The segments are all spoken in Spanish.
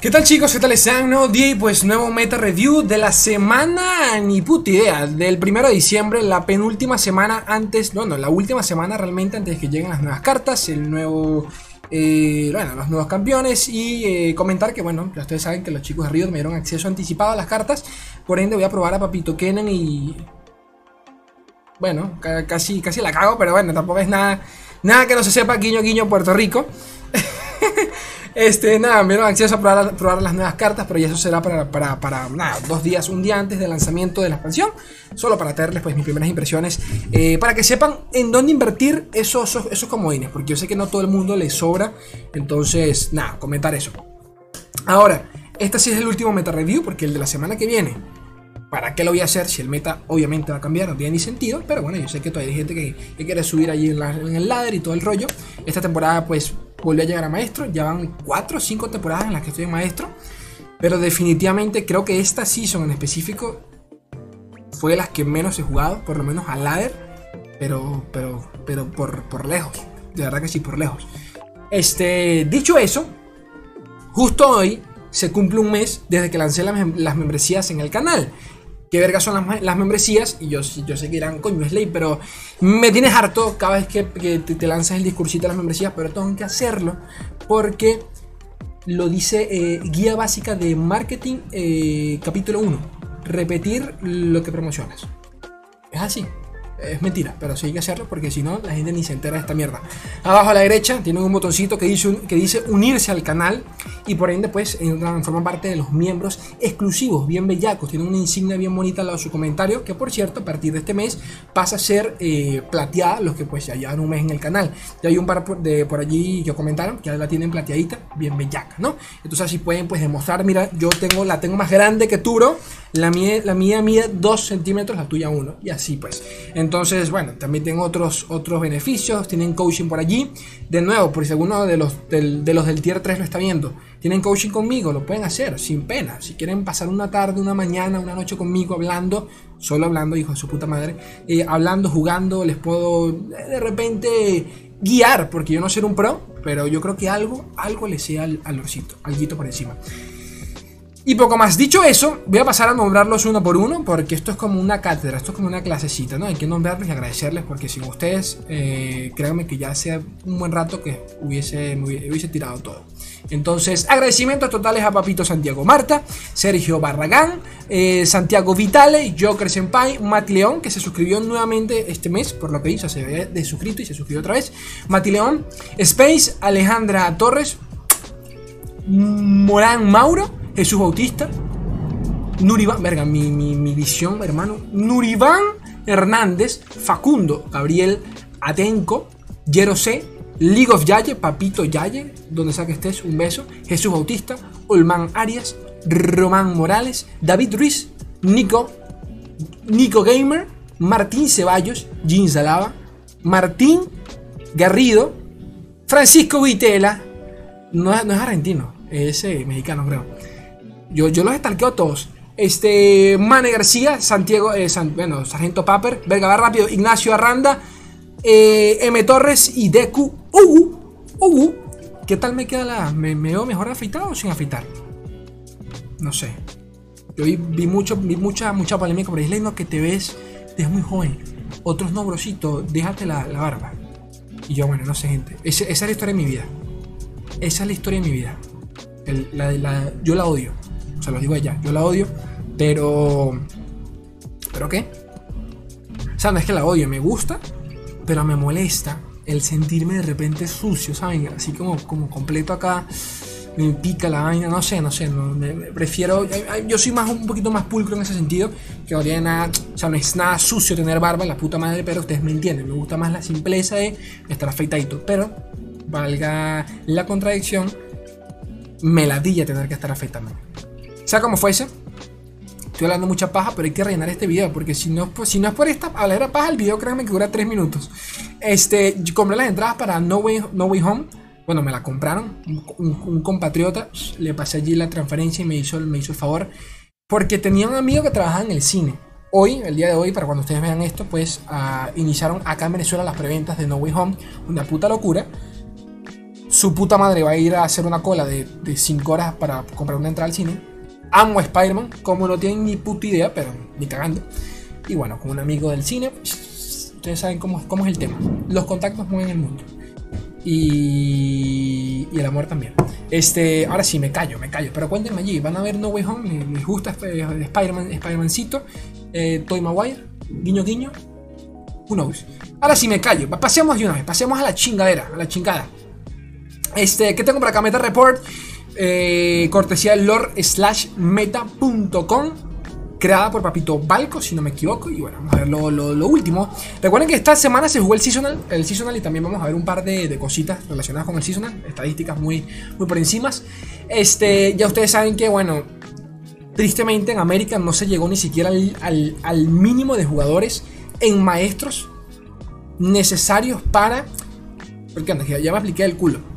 ¿Qué tal chicos? ¿Qué tal están? Nuevo día y pues nuevo meta review de la semana, ni puta idea, del 1 de diciembre, la penúltima semana antes, bueno, la última semana realmente antes de que lleguen las nuevas cartas, el nuevo, eh, bueno, los nuevos campeones y eh, comentar que bueno, ya ustedes saben que los chicos de Riot me dieron acceso anticipado a las cartas, por ende voy a probar a Papito Kenan y... Bueno, casi, casi la cago, pero bueno, tampoco es nada, nada que no se sepa, guiño guiño Puerto Rico. Este, nada, me dieron acceso a probar, las nuevas cartas, pero ya eso será para, para, nada, dos días, un día antes del lanzamiento de la expansión, solo para traerles pues mis primeras impresiones, eh, para que sepan en dónde invertir esos, esos, comodines, porque yo sé que no todo el mundo le sobra, entonces, nada, comentar eso. Ahora, este sí es el último meta review, porque el de la semana que viene, ¿para qué lo voy a hacer si el meta obviamente va a cambiar? No tiene ni sentido, pero bueno, yo sé que todavía hay gente que, quiere subir allí en, en el ladder y todo el rollo. Esta temporada pues volví a llegar a maestro. Ya van 4 o 5 temporadas en las que estoy en maestro. Pero definitivamente creo que esta season en específico fue de las que menos he jugado, por lo menos al ladder. Pero, pero, pero por, por lejos. De verdad que sí, por lejos. Este, dicho eso, justo hoy se cumple un mes desde que lancé las membresías en el canal qué verga son las, membresías. Y yo, yo sé que dirán, coño, es ley, pero me tienes harto cada vez que, te, lanzas el discursito de las membresías, pero tengo que hacerlo porque lo dice eh, Guía Básica de Marketing, eh, capítulo 1. Repetir lo que promocionas. Es así. Es mentira, pero sí hay que hacerlo porque si no, la gente ni se entera de esta mierda. Abajo a la derecha tienen un botoncito que dice, que dice unirse al canal y por ende, pues, forman parte de los miembros exclusivos, bien bellacos. Tienen una insignia bien bonita al lado de su comentario, que por cierto, a partir de este mes pasa a ser eh, plateada, los que pues ya llevan un mes en el canal. Ya hay un par de por allí que comentaron que la tienen plateadita, bien bellaca, ¿no? Entonces así pueden pues demostrar, mira, yo tengo la tengo más grande que tú, bro. La mía, la mía mide 2 centímetros, la tuya 1. Y así pues. Entonces, bueno, también tengo otros, otros beneficios. Tienen coaching por allí. De nuevo, por si alguno de los del, de los del tier 3 lo está viendo. Tienen coaching conmigo, lo pueden hacer sin pena. Si quieren pasar una tarde, una mañana, una noche conmigo hablando, solo hablando, hijo de su puta madre, hablando, jugando, les puedo eh, de repente guiar, porque yo no soy un pro, pero yo creo que algo, algo le sea al, al orcito, algo por encima. Y poco más. Dicho eso, voy a pasar a nombrarlos uno por uno, porque esto es como una cátedra, esto es como una clasecita, ¿no? Hay que nombrarles y agradecerles, porque sin ustedes, eh, créanme que ya hace un buen rato que hubiese, hubiese tirado todo. Entonces, agradecimientos totales a Papito Santiago Marta, Sergio Barragán, eh, Santiago Vitale, Joker Senpai, Mati León, que se suscribió nuevamente este mes, por lo que hizo, se había desuscrito y se suscribió otra vez. Mati León, Space, Alejandra Torres, Morán Mauro, Jesús Bautista, Nuribán, verga, mi, mi, visión, hermano, Nuribán Hernández, Facundo, Gabriel Atenco, Jero C, League of Yaye, Papito Yaye, donde sea que estés, un beso, Jesús Bautista, Olman Arias, Román Morales, David Ruiz, Nico, Nico Gamer, Martín Ceballos, Jean Salava, Martín Garrido, Francisco Vitela, no, no es argentino, es eh, mexicano creo. Yo, yo los estalqueo todos. Este, Mane García, Santiago, eh, bueno, Sargento Paper, Verga va rápido, Ignacio Arranda, eh, M. Torres y Deku Ugu. Ugu. ¿Qué tal me queda la. ¿Me, veo mejor afeitado o sin afeitar? No sé. Yo vi, mucho, vi mucha, mucha polémica por ahí, no, que te ves, te muy joven. Otros no, déjate la, barba. Y yo, bueno, no sé, gente. esa es la historia de mi vida. Esa es la historia de mi vida. la, yo la odio. O sea, lo digo ella, yo la odio, pero... ¿Pero qué? O sea, no es que la odio, me gusta, pero me molesta el sentirme de repente sucio, ¿saben? Así como, como completo acá, me pica la vaina, no sé, no sé, prefiero, yo soy más un poquito más pulcro en ese sentido, que no tiene nada, o sea, no es nada sucio tener barba, la puta madre, pero ustedes me entienden, me gusta más la simpleza de estar afeitadito, pero valga la contradicción, me ladilla tener que estar afeitando. Sea como fuese, estoy hablando mucha paja, pero hay que rellenar este video, porque si no, pues, si no es por esta hablar paja, el video créanme que dura 3 minutos. Este, compré las entradas para No Way, no Way Home. Bueno, me la compraron. Un, compatriota le pasé allí la transferencia y me hizo, me hizo el favor. Porque tenía un amigo que trabajaba en el cine. Hoy, el día de hoy, para cuando ustedes vean esto, pues uh, iniciaron acá en Venezuela las preventas de No Way Home. Una puta locura su puta madre va a ir a hacer una cola de 5 horas para comprar una entrada al cine. Amo Spider-Man, como no tienen ni puta idea, pero ni cagando. Y bueno, con un amigo del cine, ustedes saben cómo, cómo es el tema. Los contactos mueven el mundo. Y, y el amor también. Este, ahora sí, me callo, me callo. Pero cuéntenme allí, ¿van a ver No Way Home? ¿Les, gusta Spider-Man, Spider-Mancito? Eh, Toy Maguire, guiño guiño. Who knows? Ahora sí me callo. Pasemos de una vez, pasemos a la chingadera, a la chingada. Este, ¿qué tengo por acá? Meta Report. Eh, cortesía del lore slash meta.com creada por Papito Balco, si no me equivoco. Y bueno, vamos a ver lo, último. Recuerden que esta semana se jugó el Seasonal, el seasonal y también vamos a ver un par de, cositas relacionadas con el Seasonal, estadísticas muy, muy por encima. Este, ya ustedes saben que, bueno, tristemente en América no se llegó ni siquiera al, al mínimo de jugadores en maestros necesarios para... Porque ya me apliqué el culo.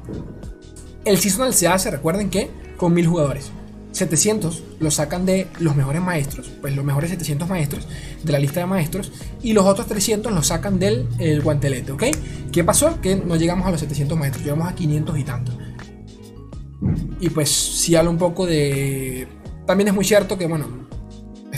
El seasonal se hace, recuerden que, con mil jugadores. 700 los sacan de los mejores maestros, pues los mejores 700 maestros de la lista de maestros, y los otros 300 los sacan del el guantelete, ¿ok? ¿Qué pasó? Que no llegamos a los 700 maestros, llegamos a 500 y tanto. Y pues si habla un poco de... También es muy cierto que, bueno,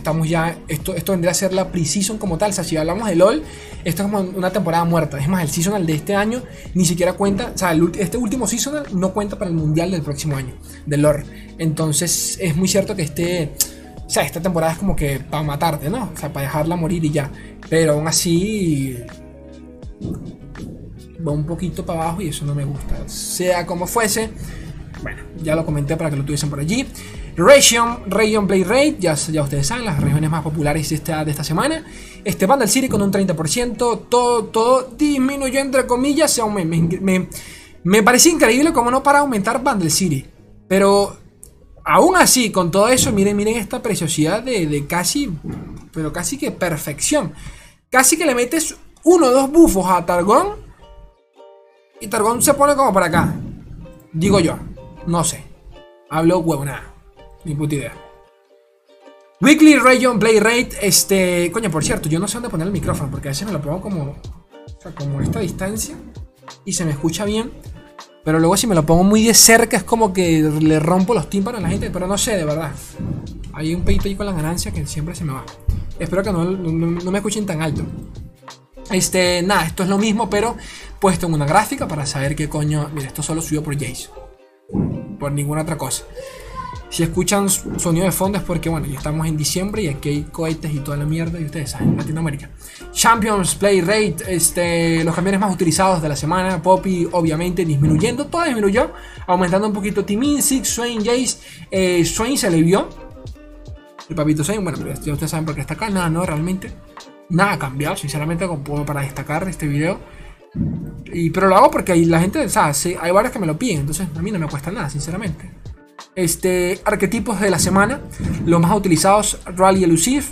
estamos ya, esto, esto vendría a ser la pre-season como tal, o sea, si hablamos de LOL, esto es como una temporada muerta, es más, el seasonal de este año ni siquiera cuenta, o sea, este último seasonal no cuenta para el mundial del próximo año, del LOL, entonces es muy cierto que este, o sea, esta temporada es como que para matarte, ¿no? O sea, para dejarla morir y ya, pero aún así va un poquito para abajo y eso no me gusta, sea como fuese, bueno, ya lo comenté para que lo tuviesen por allí. Region, Region Play Rate, ya, ustedes saben, las regiones más populares de esta, semana. Este Vandal City con un 30%, todo, todo disminuyó entre comillas. Me, me, me parece increíble cómo no para aumentar Vandal City. Pero aún así, con todo eso, miren, miren esta preciosidad de, de casi, pero casi que perfección. Casi que le metes uno o dos bufos a Targón y Targón se pone como para acá. Digo yo, no sé. Hablo huevonada. Ni puta idea. Weekly Region Play Rate. Este. Coño, por cierto, yo no sé dónde poner el micrófono. Porque a veces me lo pongo como. Como a esta distancia. Y se me escucha bien. Pero luego si me lo pongo muy de cerca es como que le rompo los tímpanos a la gente. Pero no sé, de verdad. Hay un ahí con la ganancia que siempre se me va. Espero que no, no me escuchen tan alto. Este, nada, esto es lo mismo, pero puesto en una gráfica para saber qué coño. Mira, esto solo subió por Jace. Por ninguna otra cosa. Si escuchan sonido de fondo es porque, bueno, ya estamos en diciembre y aquí hay cohetes y toda la mierda, y ustedes saben, Latinoamérica. Champions Play Rate, este, los camiones más utilizados de la semana. Poppy, obviamente, disminuyendo, todo disminuyó, aumentando un poquito Timin, Six, Swain, Jace. Eh, Swain se le vio. El papito Swain, bueno, ya ustedes saben por qué está acá. Nada, no, realmente. Nada ha cambiado, sinceramente, como para destacar este video. Y, pero lo hago porque la gente, o sea, hay varios que me lo piden, entonces a mí no me cuesta nada, sinceramente. Este, arquetipos de la semana. Los más utilizados: Rally Elusive,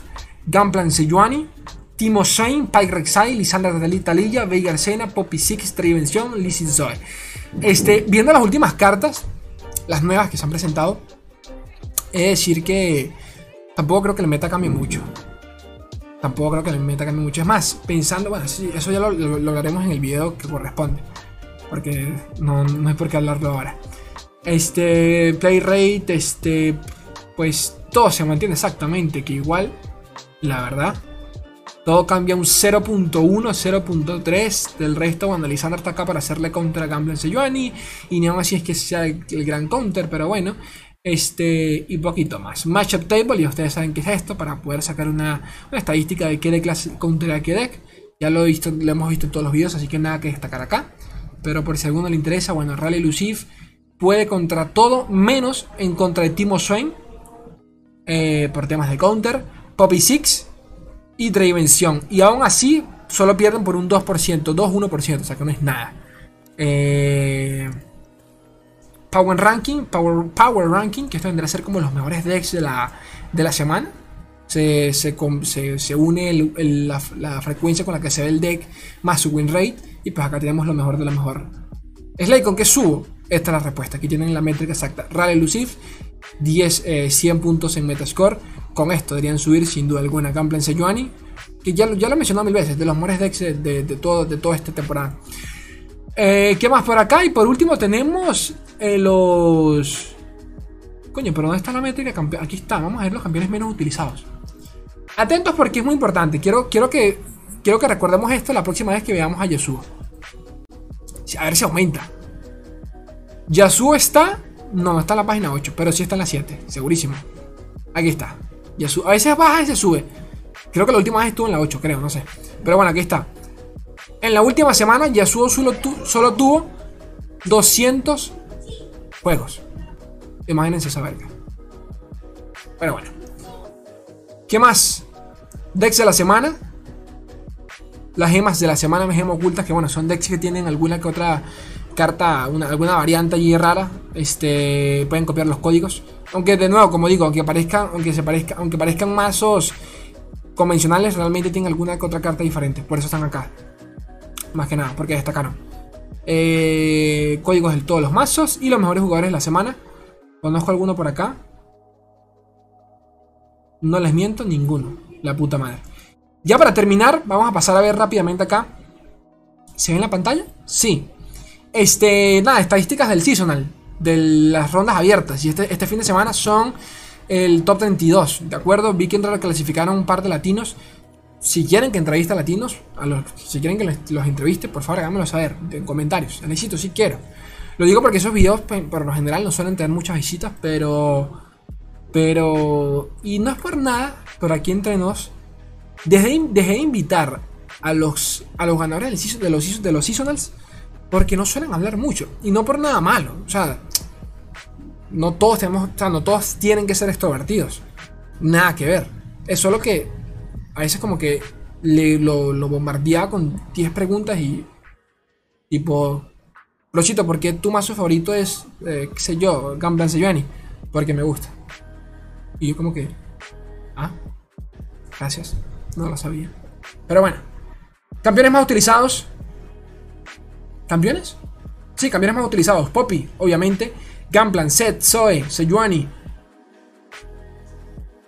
Gunplan Sejuani, Timo Shane, Pike Rek'Sai, Lisandra Talilla, Veiga Arcena, Poppy Six, Trivención, Lizzie Zoe. Este, viendo las últimas cartas, las nuevas que se han presentado, es decir que tampoco creo que el meta cambie mucho. Tampoco creo que el meta cambie mucho. Es más, pensando, bueno, eso ya lo, lo, hablaremos en el video que corresponde. Porque no, no hay por qué hablarlo ahora. Este play rate, este, pues todo se mantiene exactamente que igual, la verdad. Todo cambia un 0.1, 0.3 del resto cuando Lisandra está acá para hacerle contra a Gambler Sejuani. Y ni aún así es que sea el, gran counter, pero bueno. Este, y poquito más. Matchup table, y ustedes saben qué es esto, para poder sacar una, estadística de qué deck counter a qué deck. Ya lo, hemos visto en todos los videos, así que nada que destacar acá. Pero por si alguno le interesa, bueno, Rally Elusive puede contra todo, menos en contra de Timo Swain, eh, por temas de counter, Poppy Six y Dravención. Y aún así, solo pierden por un 2%, 2-1%, o sea que no es nada. Eh, Power Ranking, Power, Power Ranking, que esto vendrá a ser como los mejores decks de la, de la semana. Se, se, se, une la, la, frecuencia con la que se ve el deck más su win rate. Y pues acá tenemos lo mejor de lo mejor. Slay, ¿con qué subo? Esta es la respuesta. Aquí tienen la métrica exacta. Rally Elusive, 10, 100 puntos en Metascore. Con esto deberían subir sin duda alguna Gunplan Sejuani, que ya, lo he mencionado mil veces, de los mejores de, de, de toda esta temporada. Eh, ¿Qué más por acá? Y por último tenemos eh, los... Coño, pero ¿dónde está la métrica? Aquí está, vamos a ver los campeones menos utilizados. Atentos porque es muy importante. Quiero, quiero, que, quiero que recordemos esto la próxima vez que veamos a Yasuo. A ver si aumenta. Yasuo está... No, está en la página 8, pero sí está en la 7, segurísimo. Aquí está. Yasuo. A veces baja y se sube. Creo que la última vez estuvo en la 8, creo, no sé. Pero bueno, aquí está. En la última semana Yasuo solo, solo tuvo 200 juegos. Imagínense esa verga. Pero bueno. ¿Qué más? Dex de la semana. Las gemas de la semana, me gemas ocultas, que bueno, son decks que tienen alguna que otra carta, alguna variante allí rara. Este, pueden copiar los códigos. Aunque de nuevo, como digo, aunque parezcan, aunque se parezca, aunque parezcan mazos convencionales, realmente tienen alguna que otra carta diferente. Por eso están acá. Más que nada, porque destacaron. Eh, códigos de todos los mazos y los mejores jugadores de la semana. Conozco alguno por acá. No les miento, ninguno. La puta madre. Ya para terminar, vamos a pasar a ver rápidamente acá. ¿Se ve en la pantalla? Sí. Este, nada, estadísticas del seasonal. De las rondas abiertas. Y este, este fin de semana son el top 32. ¿De acuerdo? Vi que clasificaron un par de latinos. Si quieren que entreviste a latinos, a los, si quieren que los entreviste, por favor háganmelo saber en comentarios. Necesito, si quiero. Lo digo porque esos videos, pues, por lo general, no suelen tener muchas visitas, pero pero, y no es por nada, pero aquí entre nos, dejé, de invitar a los, a los ganadores de los, de los seasonals porque no suelen hablar mucho. Y no por nada malo. O sea, no todos tenemos, o sea, no todos tienen que ser extrovertidos. Nada que ver. Es solo que a veces como que le, lo, lo bombardeaba con 10 preguntas y tipo, Rochito, ¿por qué tu mazo favorito es, eh, qué sé yo, Gamblan Sejuani? Porque me gusta. Y yo como que... Ah, gracias. No lo sabía. Pero bueno. Campeones más utilizados. ¿Campeones? Sí, campeones más utilizados. Poppy, obviamente. Gamplan, Set, Zoe, Sejuani.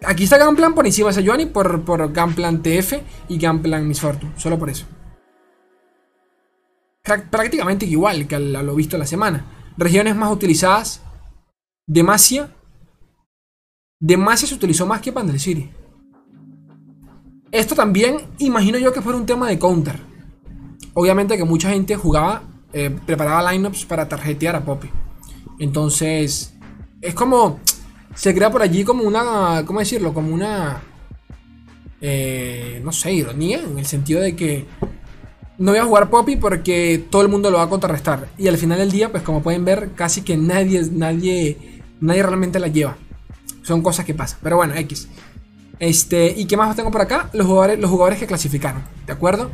Aquí está Gamplan por encima de Sejuani por, por Gamplan TF y Gamplan Miss Fortune. Solo por eso. Prácticamente igual que a lo visto la semana. Regiones más utilizadas. Demacia, Demacia se utilizó más que Pandel City. Esto también imagino yo que fue un tema de counter. Obviamente que mucha gente jugaba, eh, preparaba lineups para tarjetear a Poppy. Entonces, es como. Se crea por allí como una. ¿Cómo decirlo? Como una. Eh, no sé, ironía. En el sentido de que. No voy a jugar Poppy porque todo el mundo lo va a contrarrestar. Y al final del día, pues como pueden ver, casi que nadie, nadie, nadie realmente la lleva. Son cosas que pasan. Pero bueno, X. Este, ¿Y qué más tengo por acá? Los jugadores, los jugadores que clasificaron. ¿De acuerdo?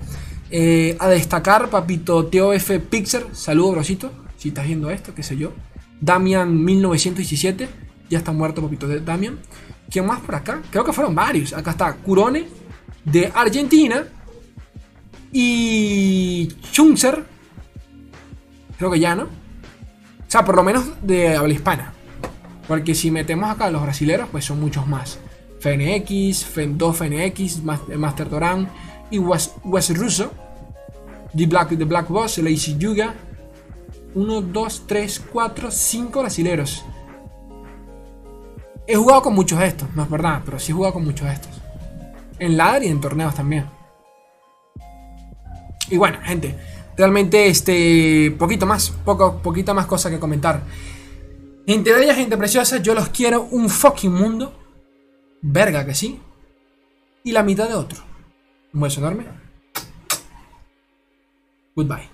Eh, a destacar, papito TOF Pixer. Saludo, brosito. Si estás viendo esto, qué sé yo. Damian 1917. Ya está muerto, papito de Damian. ¿Quién más por acá? Creo que fueron varios. Acá está Curone de Argentina. Y Chunzer. Creo que ya, ¿no? O sea, por lo menos de habla hispana. Porque si metemos acá a los brasileros, pues son muchos más. FNX, 2 FNX, Master Doran y West, Russo. The Black, The Black Boss, Lazy Yuga. 1, 2, 3, 4, 5 brasileros. He jugado con muchos de estos, no es verdad, pero sí he jugado con muchos de estos. En ladder y en torneos también. Y bueno, gente, realmente este poquito más, poco, poquita más cosa que comentar. Gente bella, gente preciosa, yo los quiero un fucking mundo. Verga que sí. Y la mitad de otro. Un beso enorme. Goodbye.